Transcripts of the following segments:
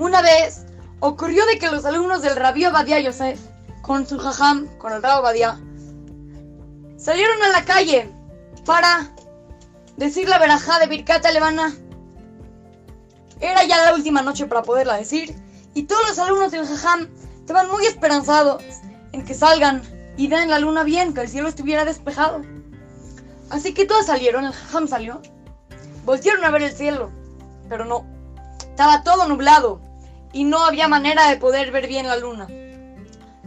Una vez ocurrió de que los alumnos del Rabí Obadiah Yosef, con su jajam, con el Rabbi Obadiah, salieron a la calle para decir la verajá de Birkata Levana. Era ya la última noche para poderla decir, y todos los alumnos del jajam estaban muy esperanzados en que salgan y den la luna bien, que el cielo estuviera despejado. Así que todos salieron, el jajam salió, voltearon a ver el cielo, pero no, estaba todo nublado y no había manera de poder ver bien la luna.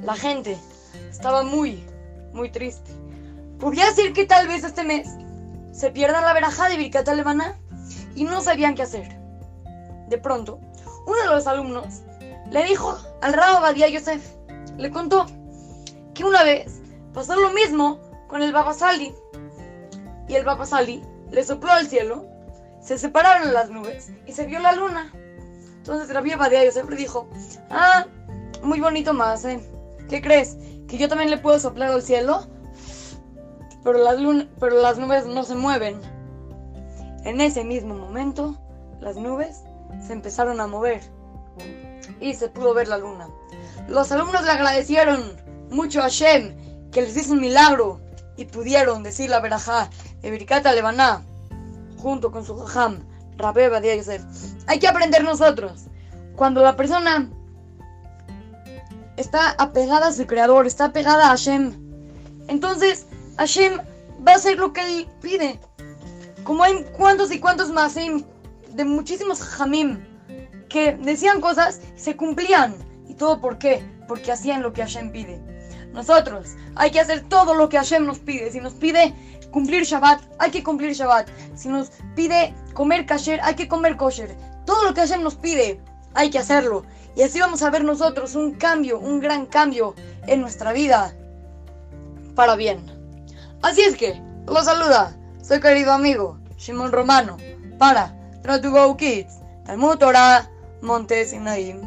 La gente estaba muy, muy triste. Podría decir que tal vez este mes se pierdan la verajá de Birkat Alemana y no sabían qué hacer. De pronto, uno de los alumnos le dijo al Rabo Badia Yosef, le contó que una vez pasó lo mismo con el Baba Sali. Y el Baba Sali le sopló al cielo, se separaron las nubes y se vio la luna. Entonces Rabbi Badia Yosef le dijo, ah, muy bonito más, ¿eh? ¿Qué crees? ¿Que yo también le puedo soplar al cielo? Pero las, pero las nubes no se mueven. En ese mismo momento, las nubes se empezaron a mover y se pudo ver la luna. Los alumnos le agradecieron mucho a Hashem que les hizo un milagro y pudieron decir la verajá de Birkata Lebaná junto con su jajam, Rabbe Badia Yosef. Hay que aprender nosotros. Cuando la persona está apegada a su creador, está apegada a Hashem, entonces Hashem va a hacer lo que él pide. Como hay cuantos y cuantos más de muchísimos jamim que decían cosas y se cumplían. ¿Y todo por qué? Porque hacían lo que Hashem pide. Nosotros hay que hacer todo lo que Hashem nos pide. Si nos pide cumplir Shabbat, hay que cumplir Shabbat. Si nos pide comer kasher, hay que comer kosher. Todo lo que Hashem nos pide, hay que hacerlo. Y así vamos a ver nosotros un cambio, un gran cambio en nuestra vida para bien. Así es que, los saluda, soy querido amigo Shimon Romano para Try to Go Kids, Talmud Torah, Montes Naim.